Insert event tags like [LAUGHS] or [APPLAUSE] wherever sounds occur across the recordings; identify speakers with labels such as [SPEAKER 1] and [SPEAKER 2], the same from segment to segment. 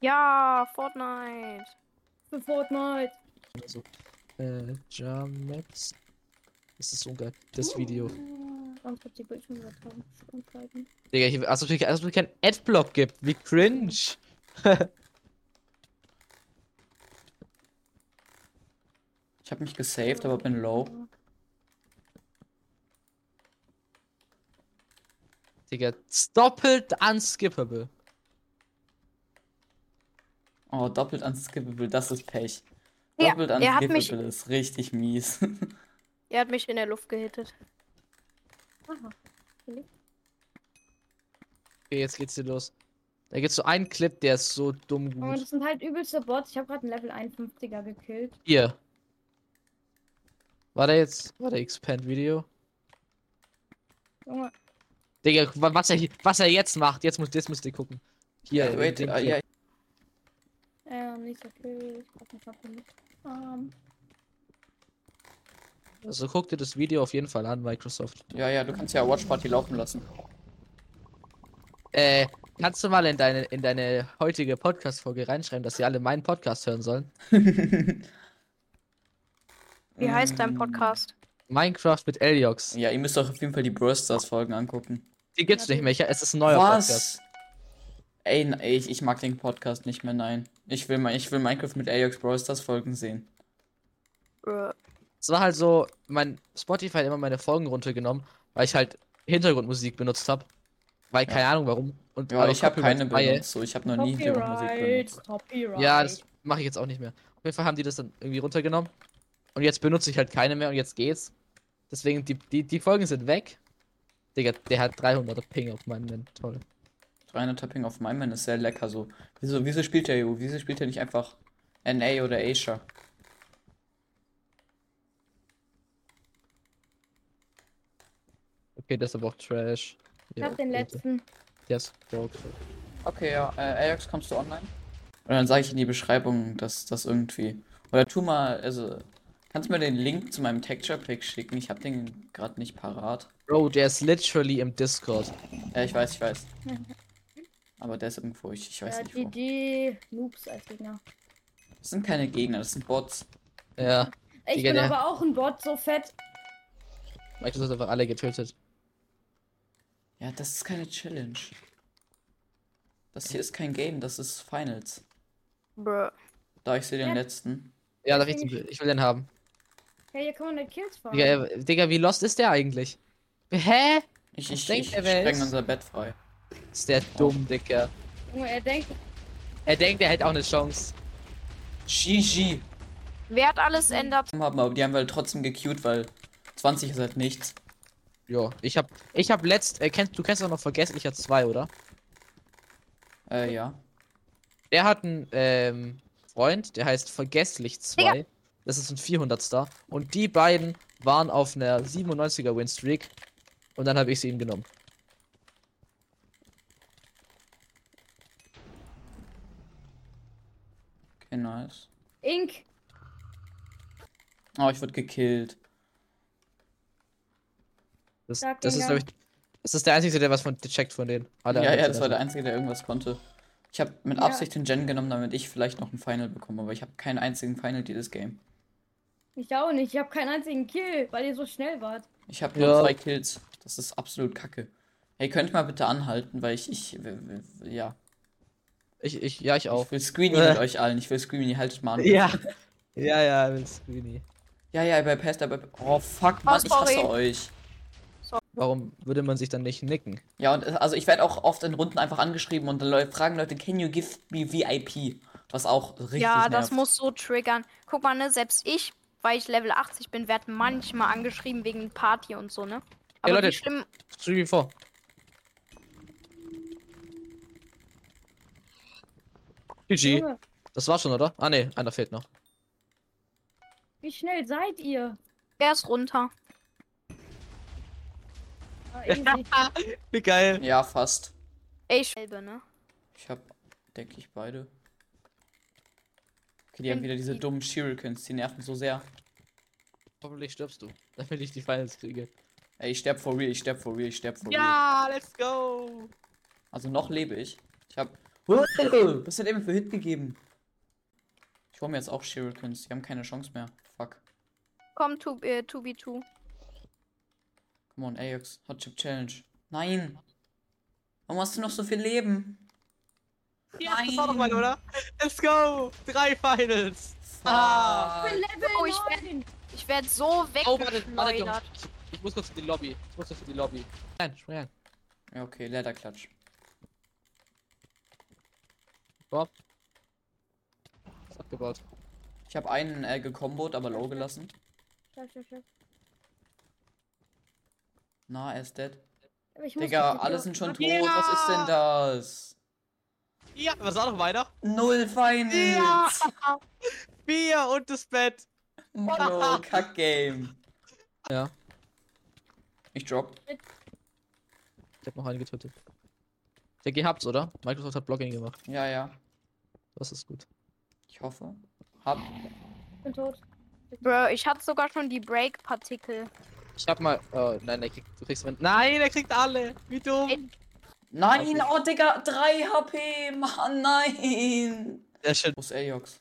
[SPEAKER 1] Ja, Fortnite.
[SPEAKER 2] Für Fortnite.
[SPEAKER 3] Also, äh, Jamax. Das ist so geil. Das Video.
[SPEAKER 2] Ganz kurz die Bildschirmübertragung umschalten.
[SPEAKER 3] Digga, hier, also, als ob es keinen Adblock gibt. Wie cringe. [LAUGHS]
[SPEAKER 4] Ich habe mich gesaved, aber bin low.
[SPEAKER 3] Digga, doppelt unskippable.
[SPEAKER 4] Oh, doppelt unskippable, das ist Pech.
[SPEAKER 1] Ja,
[SPEAKER 4] Doppelt
[SPEAKER 1] mich-
[SPEAKER 4] unskippable ist richtig mies. [LAUGHS]
[SPEAKER 1] Er hat mich in der Luft gehittet.
[SPEAKER 2] Aha.
[SPEAKER 3] Okay, jetzt geht's hier los. Da gibt's so einen Clip, der ist so dumm
[SPEAKER 2] Und
[SPEAKER 3] gut.
[SPEAKER 2] das sind halt übelste Bots. Ich habe gerade einen Level 51er gekillt.
[SPEAKER 3] Hier. War der jetzt. War der Expand-Video?
[SPEAKER 2] Junge,
[SPEAKER 3] Digga, wa- was er, was er jetzt macht, jetzt, muss, jetzt müsst ihr gucken. Hier,
[SPEAKER 4] Ja, wait, äh, ja,
[SPEAKER 2] ähm, nicht so viel. Ich mich noch nicht. Ähm,
[SPEAKER 3] Also guck dir das Video auf jeden Fall an, Microsoft.
[SPEAKER 4] ja, ja, du kannst ja Watch Party laufen lassen.
[SPEAKER 3] Äh, kannst du mal in deine, in deine heutige Podcast-Folge reinschreiben, dass sie alle meinen Podcast hören sollen? [LAUGHS]
[SPEAKER 1] Wie heißt dein Podcast?
[SPEAKER 3] Minecraft mit Eliox.
[SPEAKER 4] Ja, ihr müsst euch auf jeden Fall die Brawl Stars Folgen angucken.
[SPEAKER 3] Die gibt's nicht mehr. Ich, es ist ein neuer Podcast.
[SPEAKER 4] Was? N- ey, ich, ich mag den Podcast nicht mehr, nein. Ich will, mal- ich will Minecraft mit Ajax Brawl Stars Folgen sehen.
[SPEAKER 3] Es war halt so, mein Spotify hat immer meine Folgen runtergenommen, weil ich halt Hintergrundmusik benutzt habe. Weil keine Ahnung warum. Und
[SPEAKER 4] Ja, ich habe keine benutzt, so. Ich habe noch nie Hintergrundmusik benutzt.
[SPEAKER 2] Copyright.
[SPEAKER 3] Ja, das mache ich jetzt auch nicht mehr. Auf jeden Fall haben die das dann irgendwie runtergenommen. Und jetzt benutze ich halt keine mehr und jetzt geht's. Deswegen, die, die, die Folgen sind weg. Digga, der hat 300er Ping auf meinem Nen. Toll.
[SPEAKER 4] 300 Tapping auf meinem Man ist sehr lecker so. Wieso, wieso spielt der EU? Wieso spielt er nicht einfach NA oder Asia?
[SPEAKER 3] Okay, das ist aber auch Trash.
[SPEAKER 2] Ich hab den letzten.
[SPEAKER 3] Broke.
[SPEAKER 4] Okay, ja, äh, Ajax, kommst du online? Und dann sage ich in die Beschreibung, dass das irgendwie. Oder tu mal, also. Kannst du mir den Link zu meinem Texture Pack schicken? Ich habe den gerade nicht parat.
[SPEAKER 3] Bro, der ist literally im Discord.
[SPEAKER 4] Ja, ich weiß, ich weiß. Aber der ist irgendwo, ich, ich weiß
[SPEAKER 2] Ja,
[SPEAKER 4] nicht
[SPEAKER 2] die,
[SPEAKER 4] wo.
[SPEAKER 2] die Noobs als Gegner.
[SPEAKER 4] Das sind keine Gegner, das sind Bots.
[SPEAKER 3] Ja,
[SPEAKER 2] Ich
[SPEAKER 3] Digga,
[SPEAKER 2] bin aber auch ein Bot, so fett.
[SPEAKER 3] Microsoft hat einfach alle getötet.
[SPEAKER 4] Ja, das ist keine Challenge. Das hier ist kein Game, das ist Finals.
[SPEAKER 1] bruh.
[SPEAKER 4] Da ich sehe den
[SPEAKER 2] Ja.
[SPEAKER 4] letzten.
[SPEAKER 3] Ja, darf ich, den, ich will den haben.
[SPEAKER 2] Hey, hier kann man nicht Kills fahren.
[SPEAKER 3] Digga, Digga, wie lost ist der eigentlich? Hä?
[SPEAKER 4] Ich, ich, ich
[SPEAKER 3] wer
[SPEAKER 4] spreng unser Bett frei.
[SPEAKER 3] Ist der dumm.
[SPEAKER 2] Junge, er denkt,
[SPEAKER 3] Er denkt, er hätte auch eine Chance.
[SPEAKER 4] GG.
[SPEAKER 1] Wer hat alles ändert?
[SPEAKER 4] Haben, aber die haben wir halt trotzdem gecued, weil 20 ist halt nichts.
[SPEAKER 3] Ja, ich hab, ich hab letzt, äh, kennst, du kennst doch noch Vergesslicher 2, oder?
[SPEAKER 4] Äh, ja.
[SPEAKER 3] Der hat einen, ähm, Freund, der heißt Vergesslich 2. Das ist ein 400 Star. Und die beiden waren auf einer 97er Winstreak. Und dann habe ich sie ihm genommen.
[SPEAKER 4] Okay, nice.
[SPEAKER 2] Ink.
[SPEAKER 4] Oh, ich wurde gekillt.
[SPEAKER 3] Das,
[SPEAKER 2] Sag
[SPEAKER 3] das ist,
[SPEAKER 2] ja.
[SPEAKER 3] glaube ich, das ist der Einzige, der was von checkt von denen. Alle
[SPEAKER 4] ja, ja, das war der Einzige, der irgendwas konnte. Ich habe mit
[SPEAKER 2] Ja.
[SPEAKER 4] Absicht den Gen genommen, damit ich vielleicht noch ein Final bekomme, aber ich habe keinen einzigen Final dieses Game.
[SPEAKER 2] Ich auch nicht. Ich habe keinen einzigen Kill, weil ihr so schnell wart.
[SPEAKER 4] Ich habe nur
[SPEAKER 3] Ja.
[SPEAKER 4] zwei Kills. Das ist absolut kacke. Hey, könnt ihr mal bitte anhalten, weil ich, ich, ja.
[SPEAKER 3] Ich, ich, ja, ich auch.
[SPEAKER 4] Ich will Screeny
[SPEAKER 3] Äh.
[SPEAKER 4] mit [LAUGHS] euch allen. Ich will Screeny, haltet mal an.
[SPEAKER 3] Ja. [LAUGHS] Ja, ja, mit Screeny.
[SPEAKER 4] Ja, ja, bei Pest, aber. Oh, fuck, Mann, ich hasse
[SPEAKER 1] sorry.
[SPEAKER 4] euch.
[SPEAKER 3] Warum würde man sich dann nicht nicken?
[SPEAKER 4] Ja, und also ich werde auch oft in Runden einfach angeschrieben und dann fragen Leute, can you give me VIP? Was auch richtig
[SPEAKER 1] Ja, das
[SPEAKER 4] nervt.
[SPEAKER 1] muss so triggern. Guck mal, ne, selbst ich, weil ich Level 80 bin, werd manchmal angeschrieben wegen Party und so, ne? Aber
[SPEAKER 3] Leute.
[SPEAKER 1] wie schlimm.
[SPEAKER 3] Stream vor. GG.
[SPEAKER 2] Junge,
[SPEAKER 3] Das war schon, oder? Ah, ne, einer fehlt noch.
[SPEAKER 2] wie schnell seid ihr?
[SPEAKER 1] Er ist runter.
[SPEAKER 2] Ah, easy. [LAUGHS]
[SPEAKER 3] Wie geil.
[SPEAKER 4] Ja, fast.
[SPEAKER 1] Ey, selbe, ne?
[SPEAKER 4] Ich hab, denke ich, beide. Okay, die haben wieder diese dummen Shurikens, die nerven so sehr.
[SPEAKER 3] Hoffentlich stirbst du, [LAUGHS] damit ich die Finals kriege.
[SPEAKER 4] Ey, ich sterb for real, ich sterb for real, ich sterb for real.
[SPEAKER 3] Ja, let's go.
[SPEAKER 4] Also noch lebe ich. Ich hab Was hat er mir für Hit gegeben? Ich hole mir jetzt auch Shurikens. Die haben keine Chance mehr. Fuck.
[SPEAKER 1] Komm, 2 äh, 2v2.
[SPEAKER 4] Come on, Ajax. Hot Chip Challenge. Nein. Warum hast du noch so viel Leben?
[SPEAKER 3] Ja, das war doch mal, oder? Let's go! Drei Finals!
[SPEAKER 4] Ah.
[SPEAKER 2] Ich bin Level
[SPEAKER 1] Oh, ich
[SPEAKER 2] 9.
[SPEAKER 1] Ich werde so
[SPEAKER 3] Oh, warte, warte,
[SPEAKER 1] weggeschleudert.
[SPEAKER 3] Jungs. Ich, muss kurz in die Lobby. Ich muss kurz in die Lobby. Nein, spring rein.
[SPEAKER 4] Ja, okay, Lederklatsch.
[SPEAKER 3] Bob. Ist abgebaut.
[SPEAKER 4] Ich habe einen äh, gekombot, aber low gelassen.
[SPEAKER 2] Scheiße, scheiße, scheiße.
[SPEAKER 4] Na, er ist dead. Digga, alle sind schon tot.
[SPEAKER 3] Ja.
[SPEAKER 4] Was ist denn das?
[SPEAKER 3] Ja, was war noch weiter?
[SPEAKER 4] Null Finals.
[SPEAKER 3] Vier [LAUGHS] und das Bett.
[SPEAKER 4] Mano, Kack-Game.
[SPEAKER 3] Ja.
[SPEAKER 4] Ich drop.
[SPEAKER 3] Ich hab noch einen getötet. Der gehabt's, oder? Microsoft hat Blogging gemacht.
[SPEAKER 4] Ja, ja.
[SPEAKER 3] Das ist gut.
[SPEAKER 4] Ich hoffe. Hab.
[SPEAKER 2] Ich bin tot.
[SPEAKER 1] Bro, ich hatte sogar schon die Break-Partikel.
[SPEAKER 3] Ich hab mal. Oh, nein, der kriegt, du kriegst. Nein, er kriegt alle. Wie dumm.
[SPEAKER 4] Nein, oh Digga, 3 HP. Mann, nein.
[SPEAKER 3] Sehr schön.
[SPEAKER 4] Wo ist Ajox?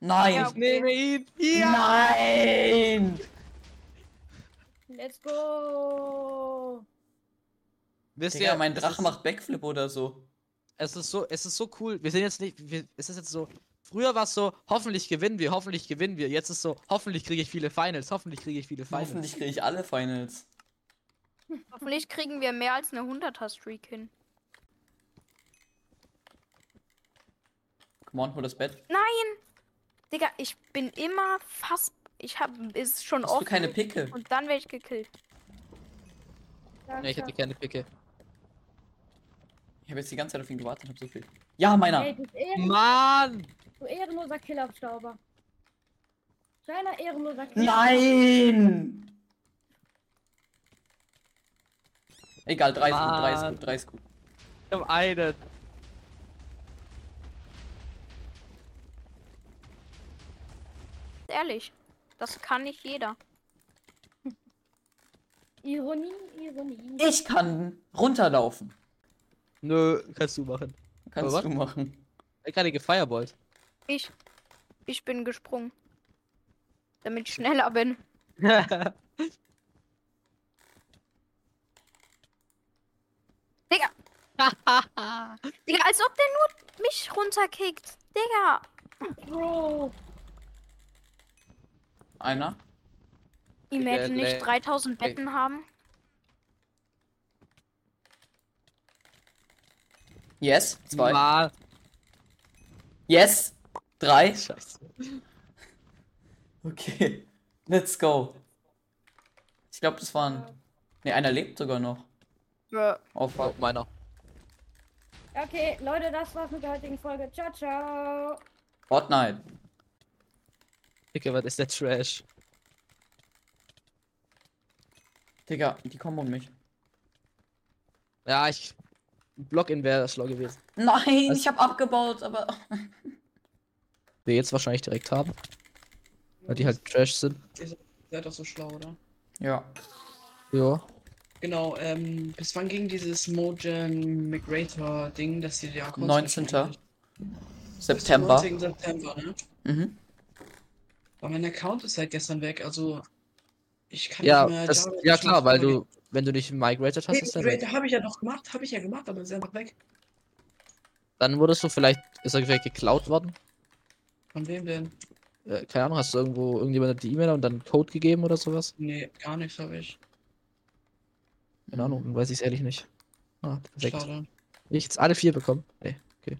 [SPEAKER 4] Nein.
[SPEAKER 1] Ja,
[SPEAKER 3] Ich nehme ihn. Ja.
[SPEAKER 4] Nein.
[SPEAKER 2] Let's go.
[SPEAKER 3] Wisst
[SPEAKER 4] Digga,
[SPEAKER 3] ihr,
[SPEAKER 4] mein Drache
[SPEAKER 3] ist-
[SPEAKER 4] macht Backflip oder so.
[SPEAKER 3] Es ist so, es ist so cool. Wir sind jetzt nicht, wir, es ist jetzt so. Früher war es so, hoffentlich gewinnen wir, hoffentlich gewinnen wir. Jetzt ist so, hoffentlich kriege ich viele Finals, hoffentlich kriege ich viele Finals.
[SPEAKER 4] Hoffentlich kriege ich alle Finals.
[SPEAKER 1] Hoffentlich kriegen wir mehr als eine 100er-Streak hin.
[SPEAKER 4] Come on, hol das Bett.
[SPEAKER 1] Nein! Digga, ich bin immer fast. Ich hab. Ist schon
[SPEAKER 4] Hast du
[SPEAKER 1] offen.
[SPEAKER 4] keine Picke?
[SPEAKER 1] Und dann werde ich gekillt.
[SPEAKER 3] Nee, ich hätte keine Picke.
[SPEAKER 4] Ich habe jetzt die ganze Zeit auf ihn gewartet und hab so viel. Ja, meiner.
[SPEAKER 2] Ey, du, Ehren,
[SPEAKER 3] Mann!
[SPEAKER 2] du ehrenloser Killerstauber. Kleiner ehrenloser Killer.
[SPEAKER 4] Nein! Egal, drei ist gut, drei ist gut, drei ist gut.
[SPEAKER 3] Ich hab einen.
[SPEAKER 1] Ehrlich. Das kann nicht jeder.
[SPEAKER 2] Ironie, Ironie.
[SPEAKER 4] Ich kann runterlaufen.
[SPEAKER 3] Nö, kannst du machen.
[SPEAKER 4] Kannst
[SPEAKER 3] Aber
[SPEAKER 4] du machen.
[SPEAKER 3] Ich gerade gefeierballt.
[SPEAKER 1] Ich. Ich bin gesprungen. Damit ich schneller bin. [LAUGHS] Digga! [LAUGHS] Digga, als ob der nur mich runterkickt. Digga!
[SPEAKER 2] Bro.
[SPEAKER 4] Einer.
[SPEAKER 1] Imagine nicht 3000
[SPEAKER 3] ey.
[SPEAKER 1] Betten haben.
[SPEAKER 4] Yes. Zwei.
[SPEAKER 3] Mann.
[SPEAKER 4] Yes. Drei.
[SPEAKER 3] Scheiße.
[SPEAKER 4] Okay. Let's go. Ich glaube, das waren. Ne, einer lebt sogar noch.
[SPEAKER 1] Bro.
[SPEAKER 4] Oh
[SPEAKER 3] Oh,
[SPEAKER 4] fuck.
[SPEAKER 3] meiner.
[SPEAKER 2] Okay, Leute, das war's mit der heutigen Folge. Ciao, ciao.
[SPEAKER 4] Fortnite.
[SPEAKER 3] Dicke, was ist der Trash?
[SPEAKER 4] Digga, die kommen um mich.
[SPEAKER 3] Ja, ich. Block-in wäre schlau gewesen.
[SPEAKER 4] Nein,
[SPEAKER 3] Was?
[SPEAKER 4] ich habe abgebaut, aber. [LAUGHS]
[SPEAKER 3] Wir jetzt wahrscheinlich direkt haben. Weil die halt Trash sind.
[SPEAKER 5] Ihr seid doch so schlau, oder?
[SPEAKER 4] Ja.
[SPEAKER 3] Ja.
[SPEAKER 5] Genau, ähm, bis wann ging dieses Mojang Migrator Ding, dass die ja
[SPEAKER 4] 19.
[SPEAKER 5] Bis
[SPEAKER 4] September.
[SPEAKER 5] 19. September, ne?
[SPEAKER 4] Mhm.
[SPEAKER 5] Aber mein Account ist seit gestern weg, also ich kann
[SPEAKER 3] Ja,
[SPEAKER 5] nicht mehr
[SPEAKER 3] das, ja klar, weil du, wenn du nicht migrated hast,
[SPEAKER 5] Nee,
[SPEAKER 3] ist der weg.
[SPEAKER 5] Habe ich ja noch gemacht, habe ich ja gemacht, aber ist einfach weg.
[SPEAKER 3] Dann wurdest du vielleicht, ist er vielleicht geklaut worden?
[SPEAKER 5] Von wem denn?
[SPEAKER 3] Äh, keine Ahnung, hast du irgendwo, irgendjemand die E-Mail und dann Code gegeben oder sowas?
[SPEAKER 5] Nee, gar nichts habe ich.
[SPEAKER 3] Keine Ahnung, dann weiß ich es ehrlich nicht. Ah, perfekt.
[SPEAKER 5] Schade.
[SPEAKER 3] Ich jetzt alle vier bekommen. Nee, okay.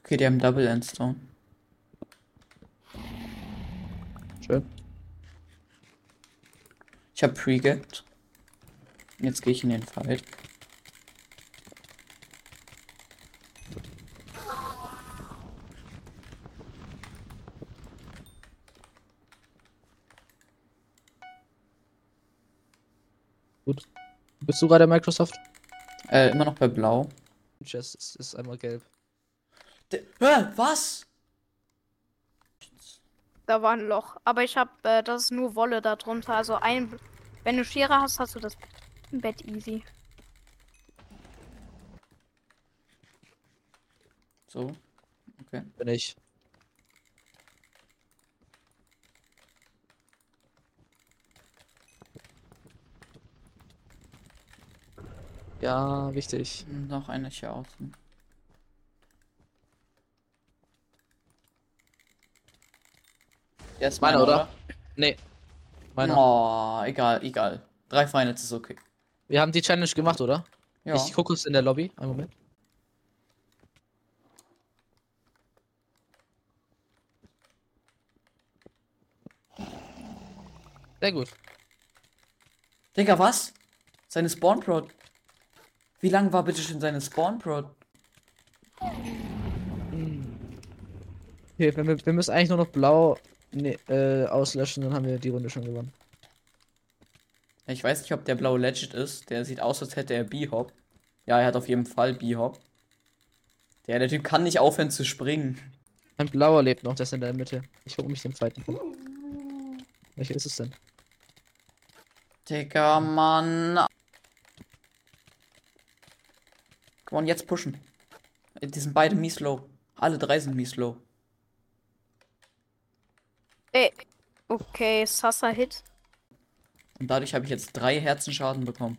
[SPEAKER 4] Okay, die haben Double Endstone.
[SPEAKER 3] Schön.
[SPEAKER 4] Ich habe Pre-Gapped. Jetzt gehe ich in den Fight.
[SPEAKER 3] Gut. Bist du gerade Microsoft?
[SPEAKER 4] Äh, immer noch bei Blau.
[SPEAKER 3] Chess ist, ist einmal gelb.
[SPEAKER 4] D Hä, was?
[SPEAKER 1] Da war ein Loch. Aber ich habe, äh, das ist nur Wolle darunter. Also ein, wenn du Schere hast, hast du das Bett easy.
[SPEAKER 4] So. Okay.
[SPEAKER 3] Bin ich. Ja, wichtig.
[SPEAKER 4] Noch eine hier außen. Der ist
[SPEAKER 3] Meiner,
[SPEAKER 4] meiner,
[SPEAKER 3] oder?
[SPEAKER 4] oder?
[SPEAKER 3] Nee. Meiner.
[SPEAKER 4] Oh, egal, egal. Drei Finals ist okay.
[SPEAKER 3] Wir haben die Challenge gemacht, oder?
[SPEAKER 4] Ja.
[SPEAKER 3] Ich gucke es in der Lobby. Einen Moment. Sehr gut.
[SPEAKER 4] Digga, was? Seine Spawn Prod. Wie lang war bitte schon seine Spawn Prod?
[SPEAKER 3] Okay, wir, wir müssen eigentlich nur noch blau nee, äh, auslöschen, dann haben wir die Runde schon gewonnen.
[SPEAKER 4] Ich weiß nicht, ob der blaue Legend ist. Der sieht aus, als hätte er B-Hop. Ja, er hat auf jeden Fall B-Hop. Der, der Typ kann nicht aufhören zu springen.
[SPEAKER 3] Ein blauer lebt noch, der ist in der Mitte. Ich gucke mich den zweiten. Welcher ist es denn?
[SPEAKER 4] Digga, Mann. Komm on, jetzt pushen. Äh, Die sind beide mies low. Alle drei sind mies low.
[SPEAKER 1] Ey. Okay, Sasa Hit.
[SPEAKER 4] Und dadurch habe ich jetzt drei Herzenschaden bekommen.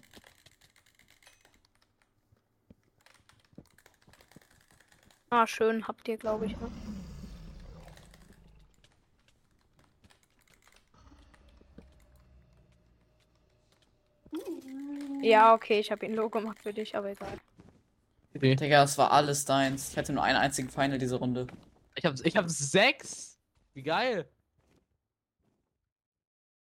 [SPEAKER 1] Ah, schön, habt ihr, glaube ich. Ne? Ja, okay, ich habe ihn low gemacht für dich, aber egal.
[SPEAKER 3] Okay.
[SPEAKER 4] Digga, das war alles deins. Ich hatte nur einen einzigen Final diese Runde.
[SPEAKER 3] Ich hab, ich hab sechs. Wie geil.